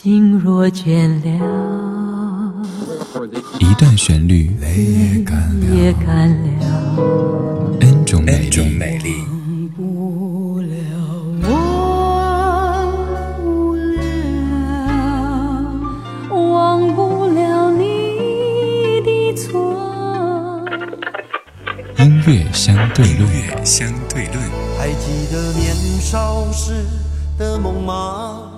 心若倦了，一段旋律也干了，N 种美丽。忘不了你的错。音乐相对论，相对论。还记得年少时的梦吗？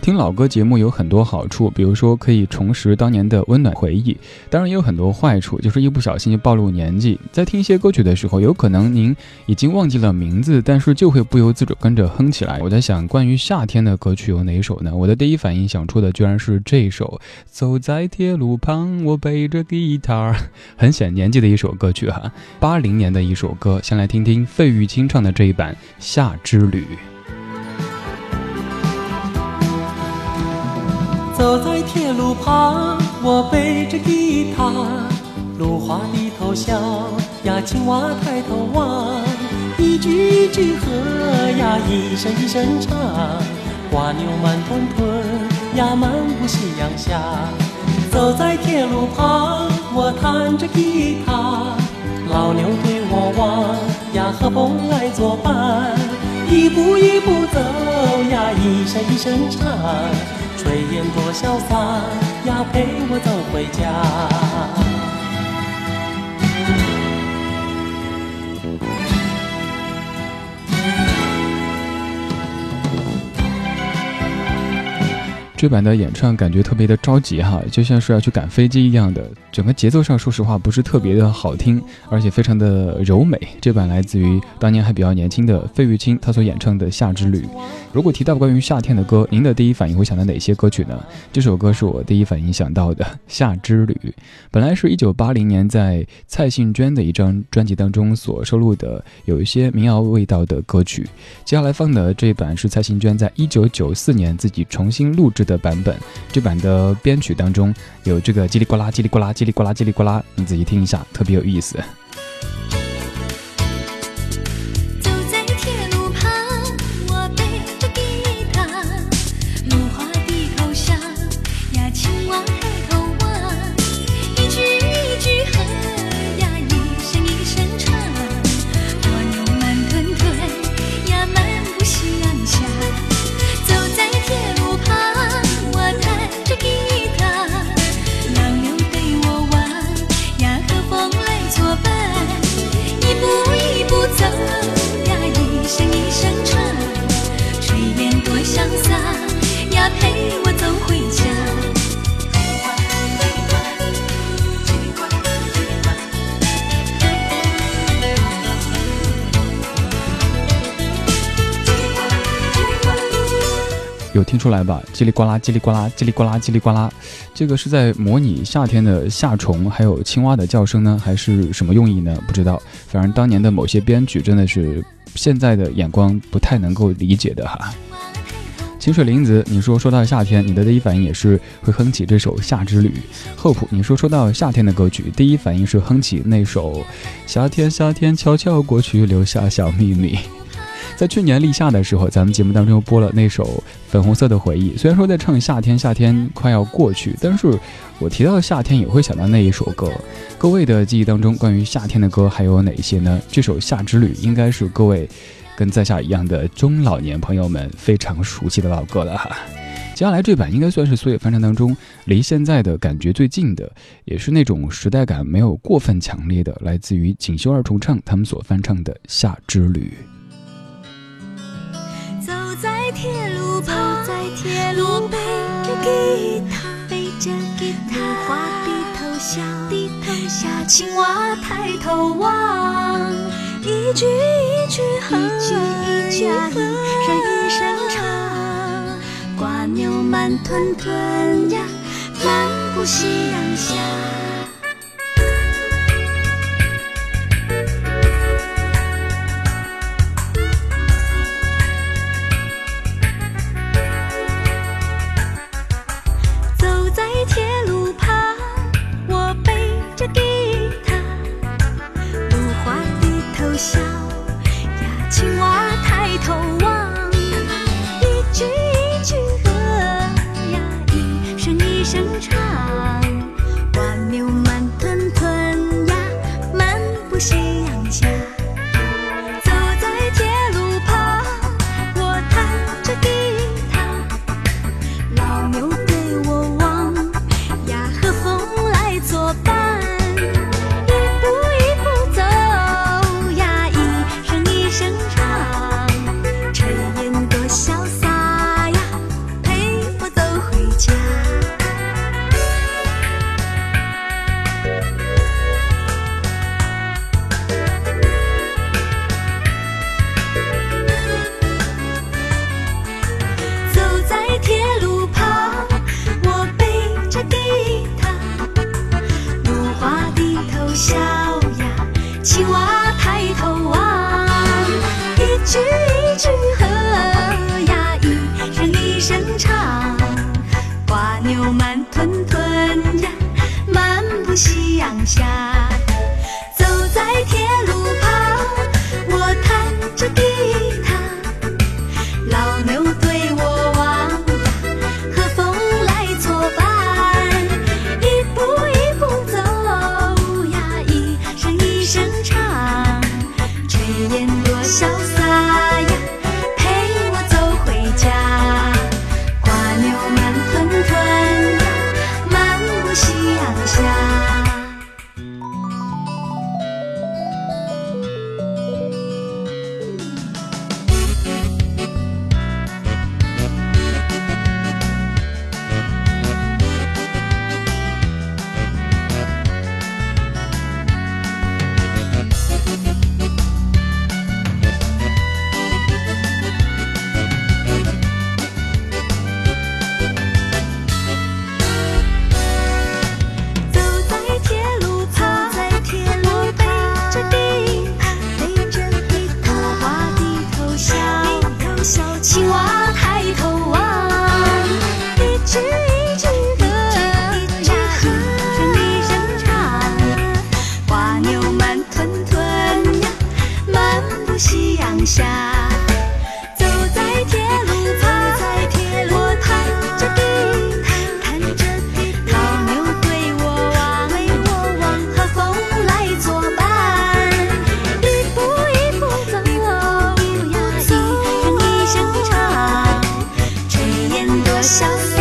听老歌节目有很多好处，比如说可以重拾当年的温暖回忆，当然也有很多坏处，就是一不小心就暴露年纪。在听一些歌曲的时候，有可能您已经忘记了名字，但是就会不由自主跟着哼起来。我在想，关于夏天的歌曲有哪一首呢？我的第一反应想出的居然是这首《走在铁路旁》，我背着吉他，很显年纪的一首歌曲哈，八零年的一首歌。先来听听费玉清唱的这一版《夏之旅》。走在铁路旁，我背着吉他，芦花低头笑呀，青蛙抬头望，一句一句和呀，一声一声唱，瓜牛慢吞吞呀，漫步夕阳下。走在铁路旁，我弹着吉他，老牛对我望呀，和风来作伴，一步一步走呀，一声一声唱。炊烟多潇洒呀，陪我走回家。这版的演唱感觉特别的着急哈，就像是要去赶飞机一样的。整个节奏上，说实话不是特别的好听，而且非常的柔美。这版来自于当年还比较年轻的费玉清，他所演唱的《夏之旅》。如果提到关于夏天的歌，您的第一反应会想到哪些歌曲呢？这首歌是我第一反应想到的《夏之旅》。本来是一九八零年在蔡幸娟的一张专辑当中所收录的，有一些民谣味道的歌曲。接下来放的这一版是蔡幸娟在一九九四年自己重新录制。的版本，这版的编曲当中有这个叽里呱啦、叽里呱啦、叽里呱啦、叽里呱啦，你仔细听一下，特别有意思。有听出来吧？叽里呱啦，叽里呱啦，叽里呱啦，叽里呱啦，这个是在模拟夏天的夏虫还有青蛙的叫声呢，还是什么用意呢？不知道。反正当年的某些编曲真的是现在的眼光不太能够理解的哈。清水林子，你说说到夏天，你的第一反应也是会哼起这首《夏之旅》。厚朴，你说说到夏天的歌曲，第一反应是哼起那首《夏天夏天悄悄过去，留下小秘密》。在去年立夏的时候，咱们节目当中播了那首《粉红色的回忆》。虽然说在唱夏天，夏天快要过去，但是我提到夏天也会想到那一首歌。各位的记忆当中，关于夏天的歌还有哪些呢？这首《夏之旅》应该是各位跟在下一样的中老年朋友们非常熟悉的老歌了哈。接下来这版应该算是所有翻唱当中离现在的感觉最近的，也是那种时代感没有过分强烈的，来自于锦绣二重唱他们所翻唱的《夏之旅》。着吉他，花低头笑，低头笑，青蛙抬头望，一句一句哼，一句一句和，人一声唱，瓜牛慢吞吞呀，漫步夕阳下。相思。